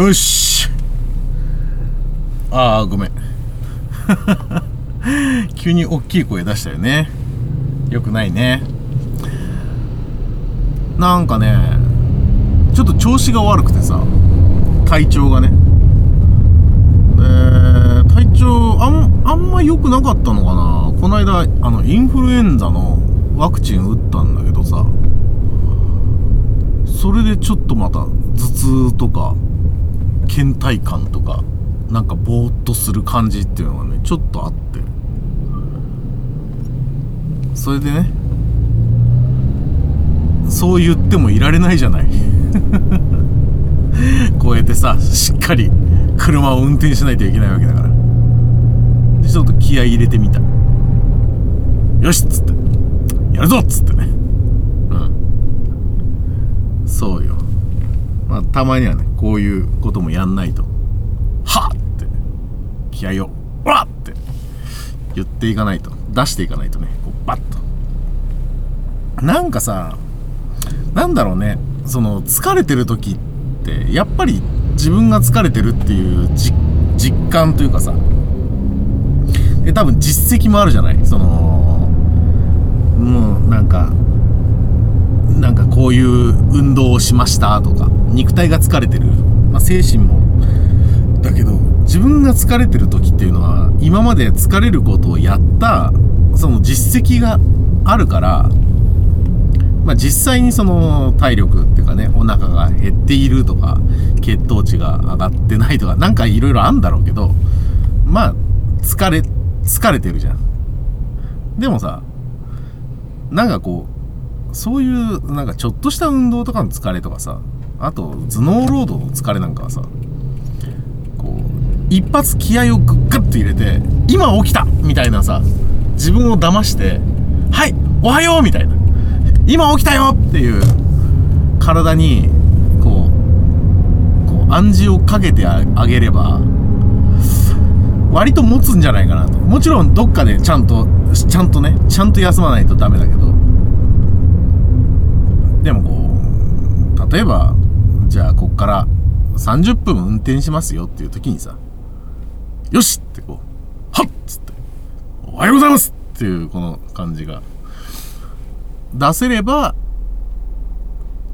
よし。ああごめん。急に大きい声出したよね。よくないね。なんかねちょっと調子が悪くてさ体調がね。で体調あんあんま良くなかったのかな。この間あのインフルエンザのワクチン打ったんだけどさ。それでちょっとまた頭痛とか倦怠感とかなんかぼーっとする感じっていうのがねちょっとあって。それでねそう言ってもいられないじゃない。こうやってさしっかり車を運転しないといけないわけだから。でちょっと気合入れてみた。よしっつって。やるぞっつってね。うん。そうよ。まあたまにはねこういうこともやんないと。はっ！って。気合をわっって。言っていかないと。出していかないとね。こうバッと。なんかさなんだろうね。その疲れてる時ってやっぱり自分が疲れてるっていう実感というかさ。で多分実績もあるじゃない。そのもうなんかなんかこういう運動をしましたとか肉体が疲れてる、まあ、精神も。だけど自分が疲れてる時っていうのは今まで疲れることをやったその実績があるからまあ、実際にその体力っていうかねお腹が減っているとか血糖値が上がってないとかなんかいろいろあるんだろうけどまあ疲れ疲れてるじゃん。でもさなんかこうそういうなんかちょっとした運動とかの疲れとかさあと頭脳労働の疲れなんかはさこう一発気合をグッグッと入れて今起きたみたいなさ自分を騙してはいおはようみたいな。今起きたよっていう体にこうこう暗示をかけてあげれば割と持つんじゃないかなと。もちろんどっかでちゃんとちゃんとねちゃんと休まないとダメだけどでもこう例えばじゃあこっから30分運転しますよっていう時にさよしってこうはっつっておはようございますっていうこの感じが出せれば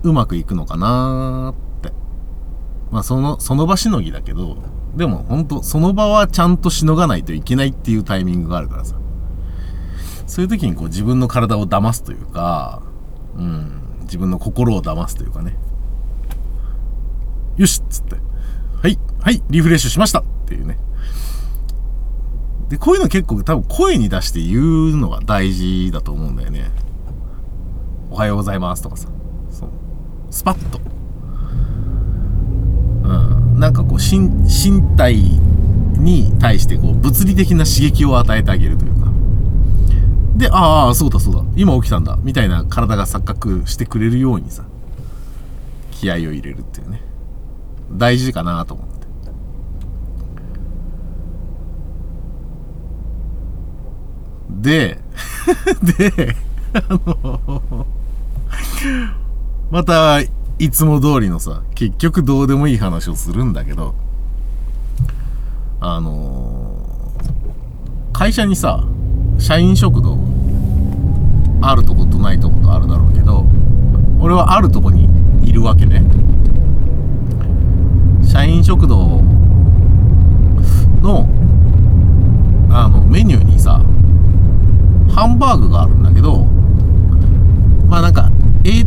うまくいくのかなって。まあそのその場しのぎだけどでも本当その場はちゃんとしのがないといけないっていうタイミングがあるからさ。そういう時にこう自分の体を騙すというかうん。自分の心を騙すというかね。よしっつって。はいはいリフレッシュしました。っていうね。でこういうの結構多分声に出して言うのが大事だと思うんだよね。おはようございます。とかさ。そう。スパッと。うん。なんかこう身体に対してこう物理的な刺激を与えてあげるとでああそうだそうだ。今起きたんだ。みたいな体が錯覚してくれるようにさ気合を入れるっていうね。大事かなと思って。で であのまたいつも通りのさ結局どうでもいい話をするんだけどあの会社にさ社員食堂あるとことないとことあるだろうけど俺はあるとこにいるわけね。社員食堂のあのメニューにさハンバーグがあるんだけどまあなんか A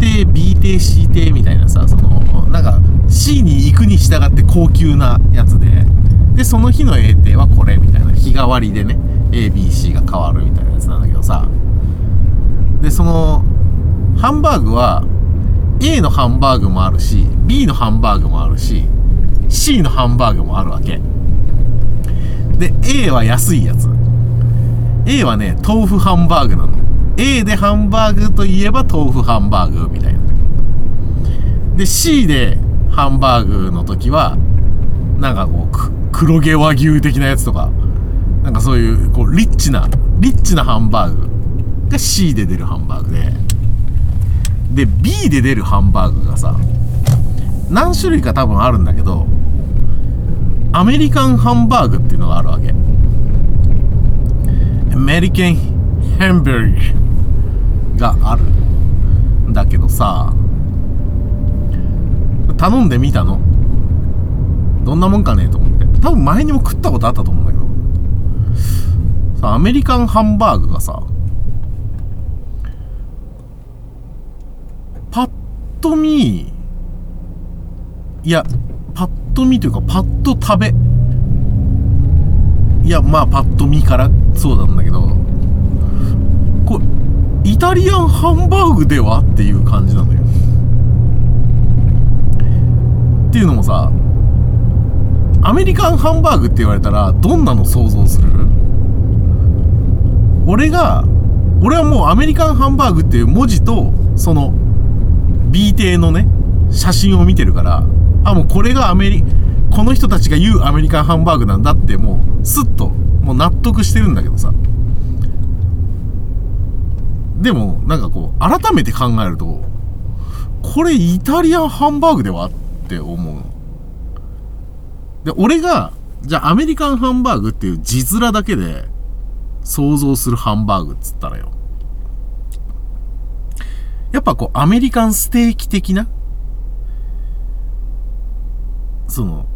定 B 定 C 定みたいなさそのなんか C に行くに従って高級なやつででその日の A 定はこれみたいな日替わりでね。ABC が変わるみたいなやつなんだけどさ。でそのハンバーグは A のハンバーグもあるし B のハンバーグもあるし C のハンバーグもあるわけ。で A は安いやつ。A はね豆腐ハンバーグなの。A でハンバーグといえば豆腐ハンバーグみたいな。で C でハンバーグの時はなんかこう黒毛和牛的なやつとかなんかそういうこうリッチなリッチなハンバーグが C で出るハンバーグでで B で出るハンバーグがさ何種類か多分あるんだけどアメリカンハンバーグっていうのがあるわけ。アメリカンハンバーグがあるんだけどさ頼んでみたの。どんなもんかねえと思って。多分前にも食ったことあったと思う。さアメリカンハンバーグがさパッと見いやパッと見というかパッと食べいやまあパッと見からそうなんだけどこれイタリアンハンバーグではっていう感じなのよ。っていうのもさアメリカンハンバーグって言われたらどんなの想像する？俺が俺はもうアメリカンハンバーグっていう文字とその B 邸のね写真を見てるからあもうこれがアメリこの人たちが言うアメリカンハンバーグなんだってもうスッともう納得してるんだけどさ。でもなんかこう改めて考えるとこれイタリアンハンバーグではって思うで俺がじゃあアメリカンハンバーグっていう字面だけで想像するハンバーグっつったらよやっぱこうアメリカンステーキ的なその、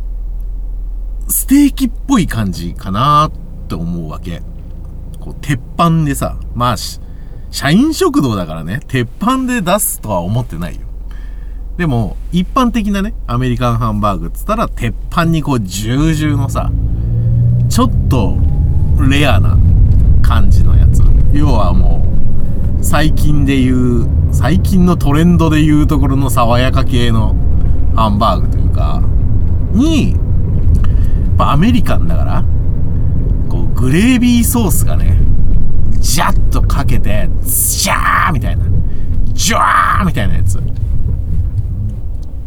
ステーキっぽい感じかなって思うわけ。こう、鉄板でさ、まあ、社員食堂だからね、鉄板で出すとは思ってないよ。でも、一般的なね、アメリカンハンバーグっつったら、鉄板にこう、重々のさ、ちょっと、レアな感じのやつ。要はもう、最近で言う、最近のトレンドで言うところの爽やか系のハンバーグというか、に、アメリカンだから、こう、グレービーソースがね、ジャッとかけて、ジャーみたいな、ジャーみたいなやつ。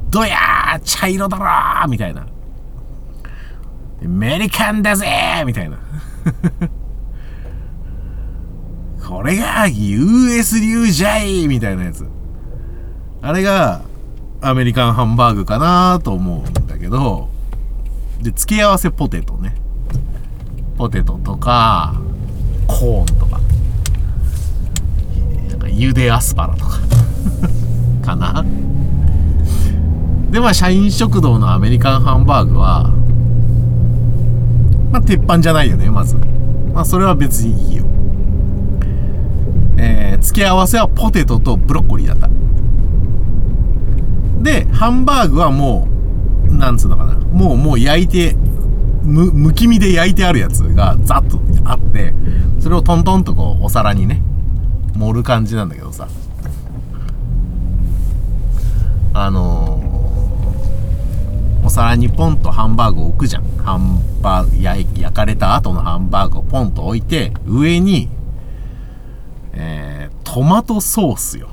どやー茶色だろーみたいな。アメリカンだぜーみたいな。これが US 流じゃいみたいなやつ。あれが、アメリカンハンバーグかなと思うんだけど、で、付け合わせポテトね。ポテトとか、コーンとか、なんか茹でアスパラとか かな。で、まあ、社員食堂のアメリカンハンバーグは、まあ、鉄板じゃないよね、まず。まあ、それは別に。えー、付け合わせはポテトとブロッコリーだった。で、ハンバーグはもう、なんつうのかな。もう、もう焼いて、む、むき身で焼いてあるやつがザッとあって、それをトントンとこう、お皿にね、盛る感じなんだけどさ。あのー、お皿にポンとハンバーグを置くじゃん。ハンバーグ、焼かれた後のハンバーグをポンと置いて、上に、えー、トマトソースよ。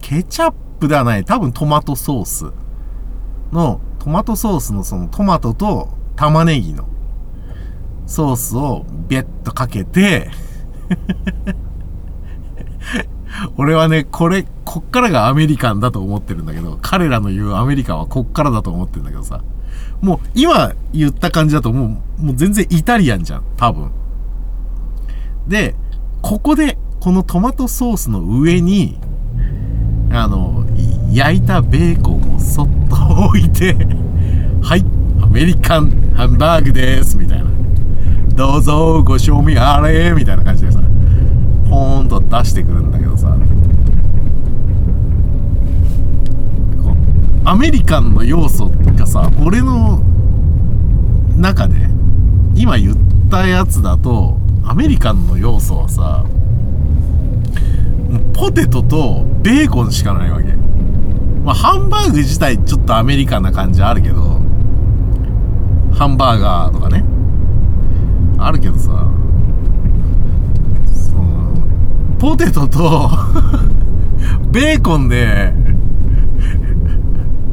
ケチャップではない。多分トマトソースの、トマトソースのそのトマトと玉ねぎのソースをビェッとかけて 俺はね、これ、こっからがアメリカンだと思ってるんだけど、彼らの言うアメリカンはこっからだと思ってるんだけどさ、もう今言った感じだともう、もう全然イタリアンじゃん、多分。で、ここで、このトマトソースの上に、あの、焼いたベーコンをそっと置いて、はい、アメリカンハンバーグです、みたいな。どうぞご賞味あれ、みたいな感じでさ、ポーンと出してくるんだけどさ、アメリカンの要素がさ、俺の中で、今言ったやつだと、アメリカンの要素はさ、ポテトとベーコンしかないわけ。まあ、ハンバーグ自体ちょっとアメリカンな感じあるけど、ハンバーガーとかね。あるけどさ、その、ポテトと ベーコンで、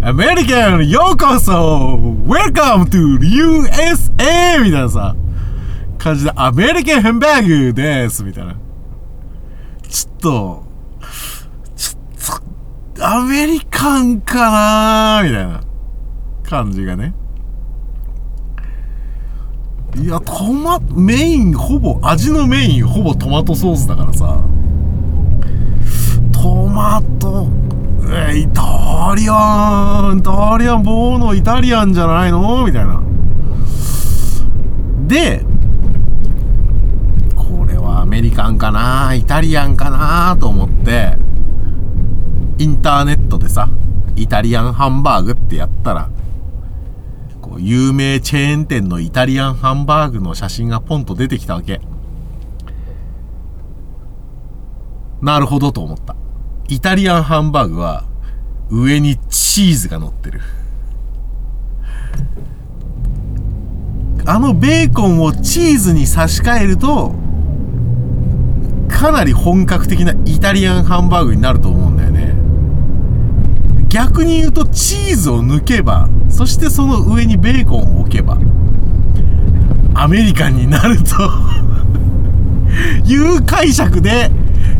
アメリカンようこそ !Welcome to USA! みたいなさ、感じで、アメリカンハンバーグですみたいな。ちょっと、ちょっと、アメリカンかなみたいな感じがね。いや、トマ、メインほぼ、味のメインほぼトマトソースだからさ。トマト、え、イタリアン、イタリアン、ボーノイタリアンじゃないの？みたいな。で、メリカンかなイタリアンかなと思って、インターネットでさ、イタリアンハンバーグってやったら、こう、有名チェーン店のイタリアンハンバーグの写真がポンと出てきたわけ。なるほどと思った。イタリアンハンバーグは上にチーズが乗ってる。あのベーコンをチーズに差し替えると、かなり本格的なイタリアンハンバーグになると思うんだよね。逆に言うとチーズを抜けば、そしてその上にベーコンを置けば、アメリカンになるという解釈で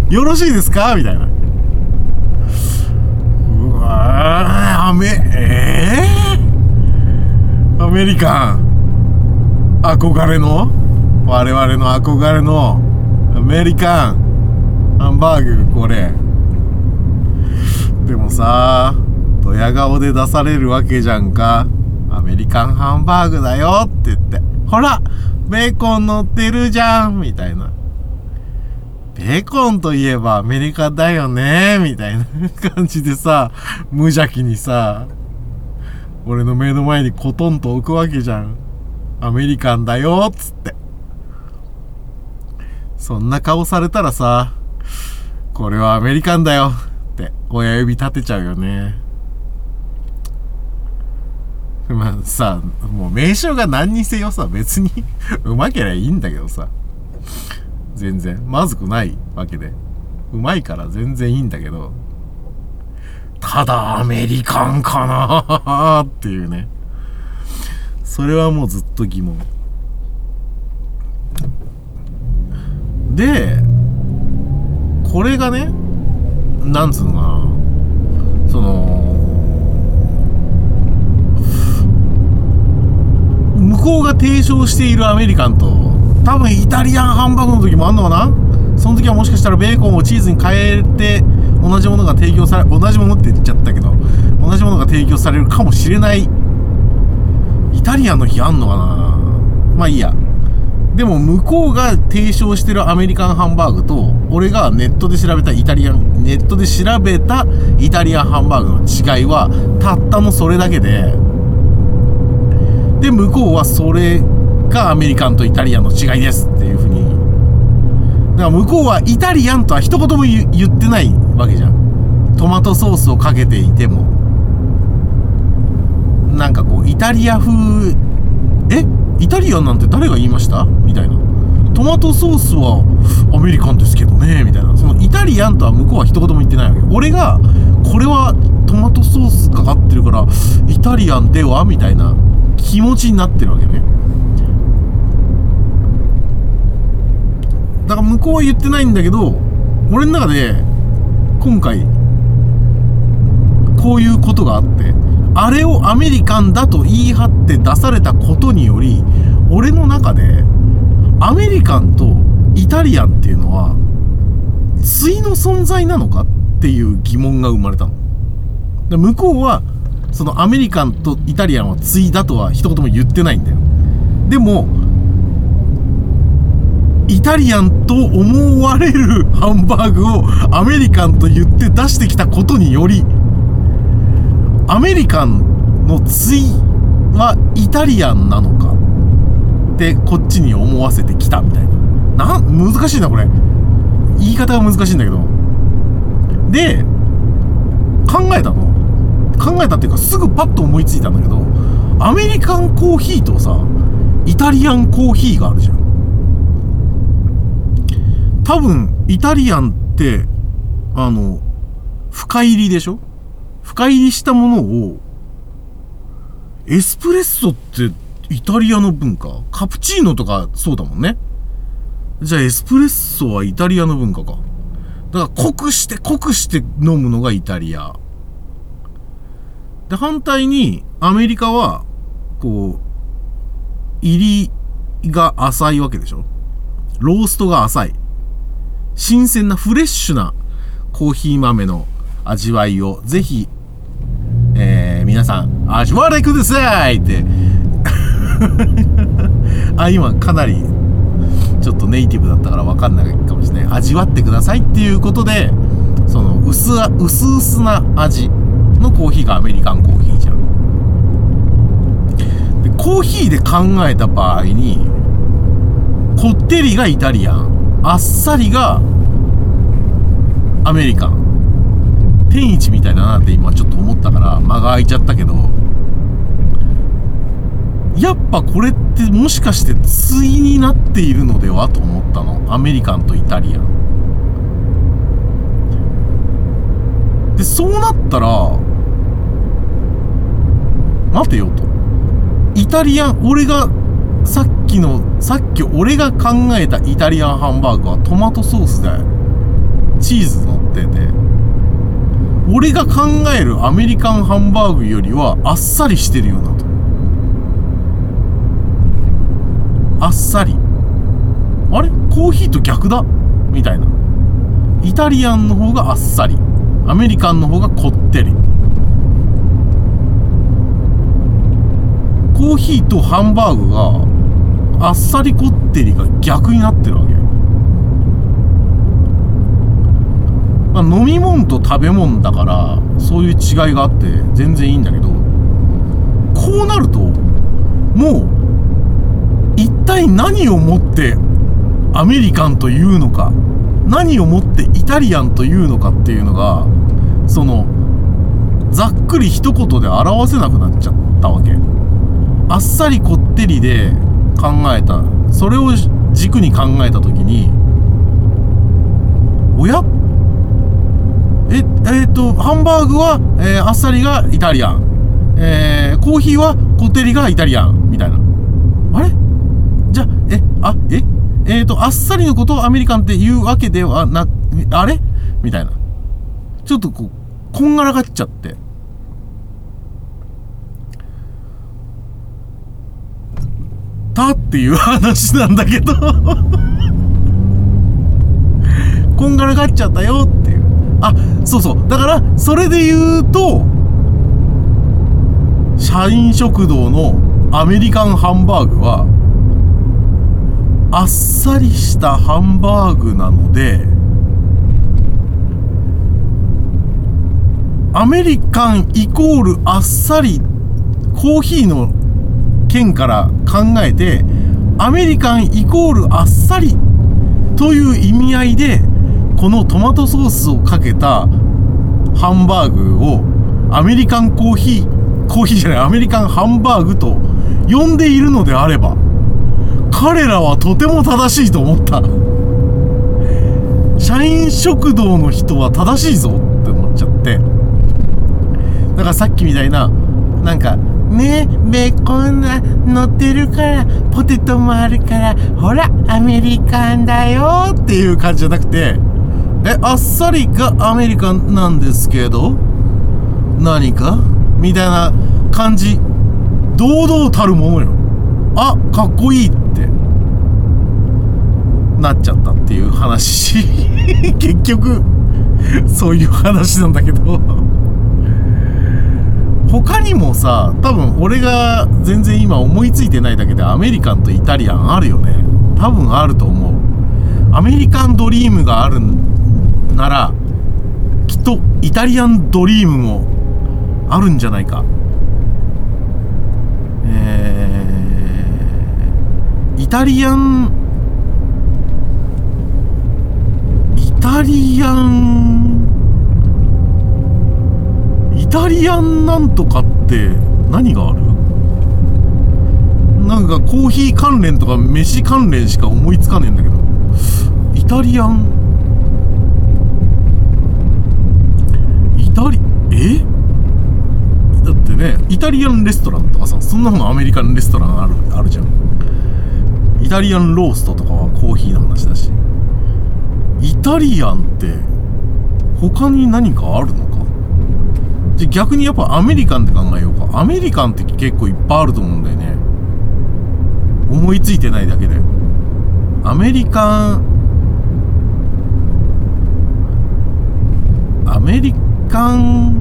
よろしいですか？みたいな。うわアメ、えー、アメリカン。憧れの？我々の憧れの？アメリカンハンバーグこれ。でもさ、ドヤ顔で出されるわけじゃんか。アメリカンハンバーグだよって言って。ほらベーコン乗ってるじゃんみたいな。ベーコンといえばアメリカだよねみたいな感じでさ、無邪気にさ、俺の目の前にコトンと置くわけじゃん。アメリカンだよっつって。そんな顔されたらさ、これはアメリカンだよって親指立てちゃうよね。まあさ、もう名称が何にせよさ、別に うまけりゃいいんだけどさ。全然。まずくないわけで。うまいから全然いいんだけど、ただアメリカンかなっていうね。それはもうずっと疑問。で、これがね、なんつうのかな、その、向こうが提唱しているアメリカンと多分イタリアンハンバーグの時もあんのかな？その時はもしかしたらベーコンをチーズに変えて同じものが提供され同じものって言っちゃったけど同じものが提供されるかもしれないイタリアンの日あんのかな？まあいいや。でも向こうが提唱してるアメリカンハンバーグと俺がネットで調べたイタリアンネットで調べたイタリアンハンバーグの違いはたったのそれだけでで向こうはそれがアメリカンとイタリアンの違いですっていうふうに。だから向こうはイタリアンとは一言も言ってないわけじゃん。トマトソースをかけていても。なんかこうイタリア風え？イタリアンなんて誰が言いました？みたいな。トマトソースはアメリカンですけどね？みたいな。そのイタリアンとは向こうは一言も言ってないわけ。俺がこれはトマトソースかかってるからイタリアンでは？みたいな。気持ちになってるわけね。だから向こうは言ってないんだけど俺の中で今回こういうことがあって。あれをアメリカンだと言い張って出されたことにより俺の中でアメリカンとイタリアンっていうのは対の存在なのかっていう疑問が生まれたの。で向こうはそのアメリカンとイタリアンは対だとは一言も言ってないんだよ。でもイタリアンと思われるハンバーグをアメリカンと言って出してきたことによりアメリカンの対はイタリアンなのかってこっちに思わせてきたみたいな。な難しいなこれ。言い方が難しいんだけど。で考えたの。考えたっていうかすぐパッと思いついたんだけどアメリカンコーヒーとさイタリアンコーヒーがあるじゃん。多分イタリアンってあの深入りでしょ？深入りしたものをエスプレッソってイタリアの文化？カプチーノとかそうだもんね。じゃあエスプレッソはイタリアの文化か。だから濃くして濃くして飲むのがイタリア。で、反対にアメリカは、こう、入りが浅いわけでしょ？ローストが浅い。新鮮なフレッシュなコーヒー豆の味わいをぜひ、えー、皆さん味わってくださいってあ、今かなりちょっとネイティブだったから分かんないかもしれない。味わってくださいっていうことで、その薄、薄々な味のコーヒーがアメリカンコーヒーじゃん。で、コーヒーで考えた場合に、こってりがイタリアン、あっさりがアメリカン。天一みたいだなって今ちょっと思ったから間が空いちゃったけど、やっぱこれってもしかして対になっているのではと思ったの。アメリカンとイタリアン。で、そうなったら、待てよと。イタリアン、俺がさっきの、さっき俺が考えたイタリアンハンバーグはトマトソースでチーズ乗ってて、俺が考えるアメリカンハンバーグよりはあっさりしてるよなと。あっさり。あれ？コーヒーと逆だ？みたいな。イタリアンの方があっさり。アメリカンの方がこってり。コーヒーとハンバーグがあっさりこってりが逆になってるわけ。まあ、飲み物と食べ物だからそういう違いがあって全然いいんだけどこうなるともう一体何をもってアメリカンというのか何をもってイタリアンというのかっていうのがそのざっくり一言で表せなくなっちゃったわけ。あっさりこってりで考えたそれを軸に考えた時におやええー、っとハンバーグは、えー、あっさりがイタリアン、えー、コーヒーはこってりがイタリアン。みたいな。あれ？じゃえあえ？えー、とあっさりのことをアメリカンって言うわけではなあれ？みたいな。ちょっとこうこんがらがっちゃって。たっていう話なんだけど。こんがらがっちゃったよって。あそうそう。だからそれで言うと社員食堂のアメリカンハンバーグはあっさりしたハンバーグなのでアメリカンイコールあっさりコーヒーの件から考えてアメリカンイコールあっさりという意味合いでこのトマトソースをかけたハンバーグをアメリカンコーヒーコーヒーじゃないアメリカンハンバーグと呼んでいるのであれば彼らはとても正しいと思った。社員食堂の人は正しいぞって思っちゃって。だからさっきみたいななんかねベーコンが乗ってるからポテトもあるからほらアメリカンだよっていう感じじゃなくてえあっさりがアメリカンなんですけど何か？みたいな感じ堂々たるものよ。あかっこいいって。なっちゃったっていう話。結局そういう話なんだけど。他にもさ多分俺が全然今思いついてないだけでアメリカンとイタリアンあるよね。多分あると思う。アメリカンドリームがあるんならきっとイタリアンドリームもあるんじゃないか。えー、イタリアンイタリアンイタリアンなんとかって何がある？なんかコーヒー関連とか飯関連しか思いつかねえんだけど。イタリアンイタリえ？だってねイタリアンレストランとかさそんなのアメリカンレストランあるあるじゃん。イタリアンローストとかはコーヒーの話だし。イタリアンって他に何かあるのか？じゃ逆にやっぱアメリカンって考えようか。アメリカンって結構いっぱいあると思うんだよね。思いついてないだけで。アメリカンアメリカン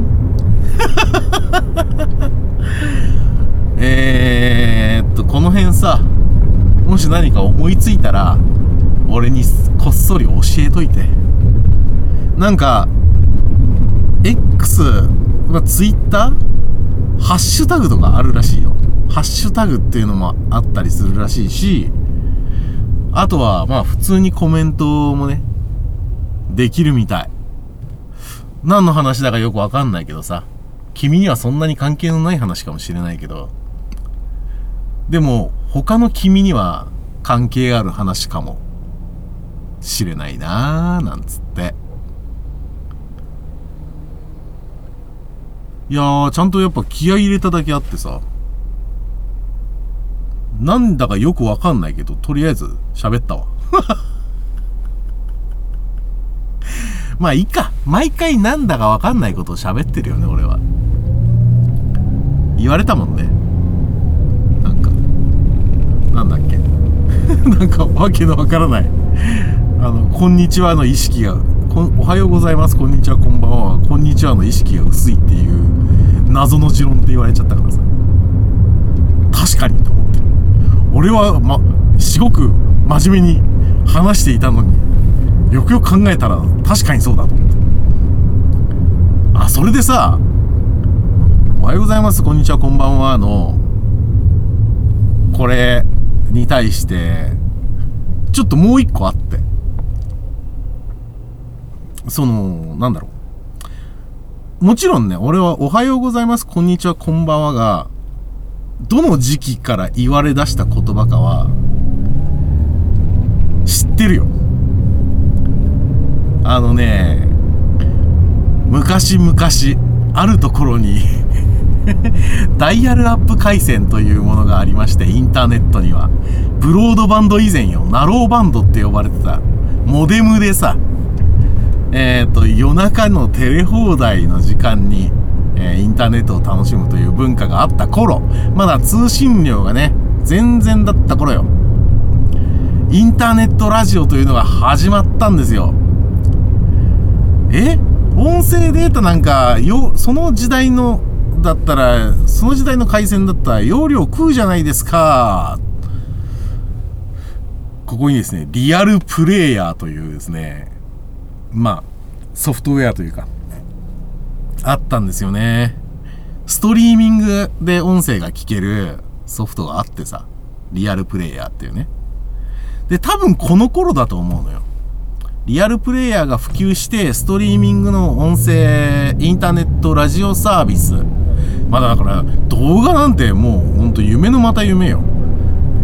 えっとこの辺さもし何か思いついたら俺にこっそり教えといて。なんか x ま twitter ハッシュタグとかあるらしいよ。ハッシュタグっていうのもあったりするらしいしあとはまあ普通にコメントもねできるみたい。何の話だかよくわかんないけどさ。君にはそんなに関係のない話かもしれないけどでも他の君には関係ある話かもしれないなーなんつって。いやーちゃんとやっぱ気合い入れただけあってさ。なんだかよくわかんないけどとりあえず喋ったわ。まあいいか。毎回なんだかわかんないことを喋ってるよね俺は。言われたもんね。なんか。なんだっけ。なんかわけのわからない。あの「こんにちは」の意識がおはようございます。こんにちはこんばんは。こんにちはの意識が薄いっていう謎の持論って言われちゃったからさ。確かにと思って。俺はますごく真面目に話していたのによくよく考えたら確かにそうだと思って。あそれでさ「はようございます。こんにちは。こんばんは」のこれに対してちょっともう一個あって。そのなんだろう。もちろんね俺は「おはようございます。こんにちは。こんばんは」がどの時期から言われ出した言葉かは知ってるよ。あのね昔々あるところに ダイヤルアップ回線というものがありましてインターネットには。ブロードバンド以前よナローバンドって呼ばれてた。モデムでさえっ、ー、と夜中のテレ放題の時間に、えー、インターネットを楽しむという文化があった頃まだ通信量がね全然だった頃よ。インターネットラジオというのが始まったんですよ。え？音声データなんかよその時代のだったらその時代の回線だったら容量食うじゃないですか。ここにですねリアルプレイヤーというですねまあソフトウェアというかあったんですよね。ストリーミングで音声が聞けるソフトがあってさリアルプレイヤーっていうね。で多分この頃だと思うのよ。リアルプレイヤーが普及してストリーミングの音声インターネットラジオサービスまだだから動画なんてもうほんと夢のまた夢よ。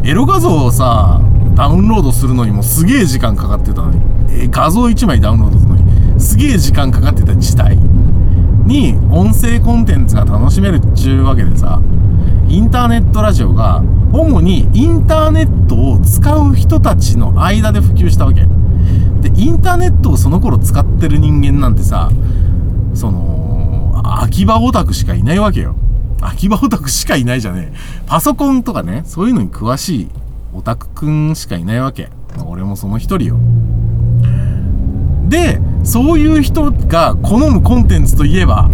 エロ画像をさダウンロードするのにもすげえ時間かかってたのに。え画像1枚ダウンロードするのに。すげえ時間かかってた時代。に音声コンテンツが楽しめるっちゅうわけでさインターネットラジオが主にインターネットを使う人たちの間で普及したわけ。でインターネットをその頃使ってる人間なんてさその秋葉オタクしかいないわけよ。秋葉オタクしかいないじゃねえ。パソコンとかねそういうのに詳しいオタクくんしかいないわけ。俺もその一人よ。でそういう人が好むコンテンツといえば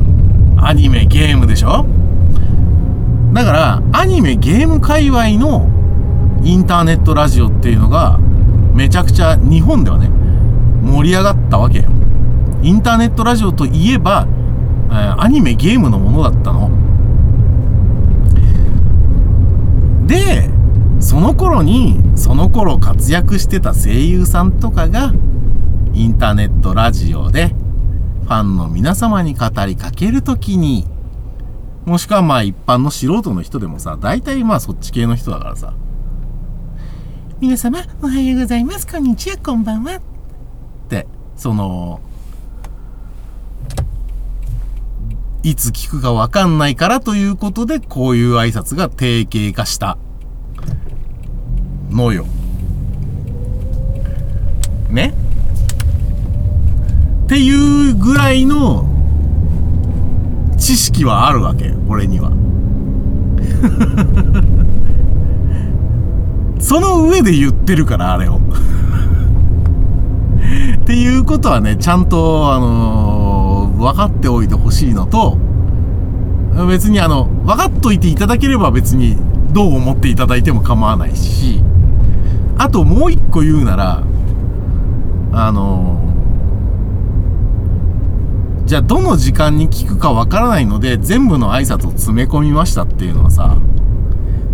アニメゲームでしょ？だからアニメゲーム界隈のインターネットラジオっていうのがめちゃくちゃ日本ではね盛り上がったわけよ。インターネットラジオといえば、え、アニメゲームのものだったの。でその頃にその頃活躍してた声優さんとかがインターネットラジオでファンの皆様に語りかけるときにもしくはまあ一般の素人の人でもさ大体まあそっち系の人だからさ皆様おはようございます。こんにちは。こんばんは。ってそのいつ聞くかわかんないからということでこういう挨拶が定型化したのよ。ね？っていうぐらいの知識はあるわけ俺には。その上で言ってるからあれを。っていうことはねちゃんとあのー、分かっておいてほしいのと別にあの分かっといていただければ別にどう思っていただいても構わないしあともう一個言うならあの、じゃあどの時間に聞くかわからないので全部の挨拶を詰め込みましたっていうのはさ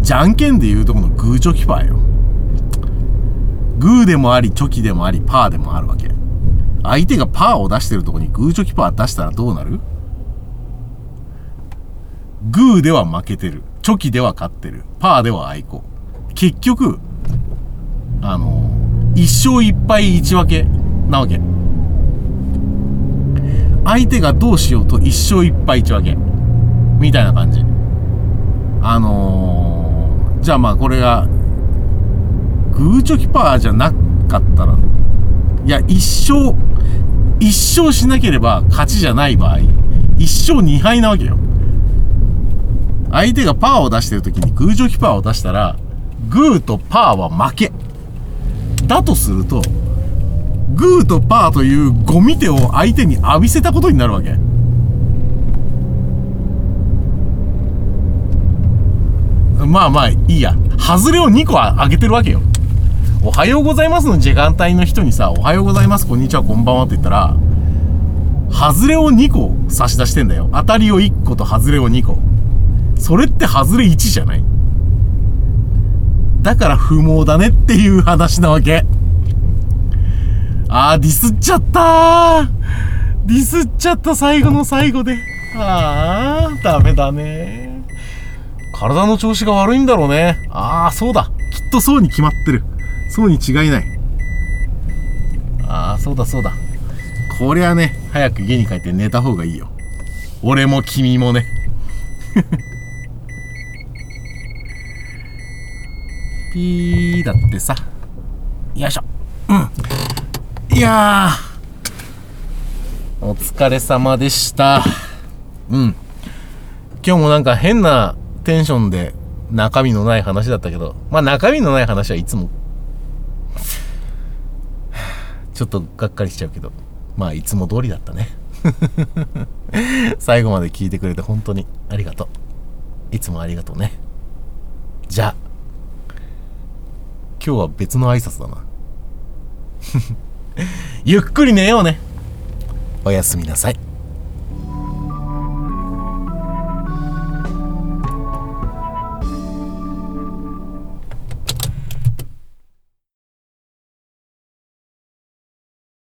じゃんけんで言うとこのグーチョキパーよ。グーでもありチョキでもありパーでもあるわけ。相手がパーを出してるとこにグーチョキパー出したらどうなる？グーでは負けてる。チョキでは勝ってる。パーでは愛好。結局、あの、一勝一敗一分けなわけ。相手がどうしようと一勝一敗一分け。みたいな感じ。あのー、じゃあまあこれが、グーチョキパーじゃなかったら、いや、一勝、一勝しなければ勝ちじゃない場合、一勝二敗なわけよ。相手がパーを出してる時にグーチョキパーを出したら、グーとパーは負け。だとすると、グーとパーというゴミ手を相手に浴びせたことになるわけ。まあまあいいや。外れを2個あげてるわけよ。おはようございますの時間帯の人にさ、おはようございます、こんにちは、こんばんはって言ったら、外れを2個差し出してんだよ。当たりを1個と外れを2個。それって外れ1じゃないだから不毛だねっていう話なわけ。あー、ディスっちゃったディスっちゃった最後の最後で。あー、ダメだね。体の調子が悪いんだろうね。あー、そうだ。きっとそうに決まってる。そうに違いない。あー、そうだそうだ。こりゃね、早く家に帰って寝た方がいいよ。俺も君もね。ピーだってさ。よいしょ。うん。いや。お疲れ様でした。うん。今日もなんか変なテンションで中身のない話だったけど、まあ中身のない話はいつも、ちょっとがっかりしちゃうけど、まあいつも通りだったね。最後まで聞いてくれて本当にありがとう。いつもありがとうね。じゃあ。今日は別の挨拶だな。ゆっくり寝ようね。おやすみなさい。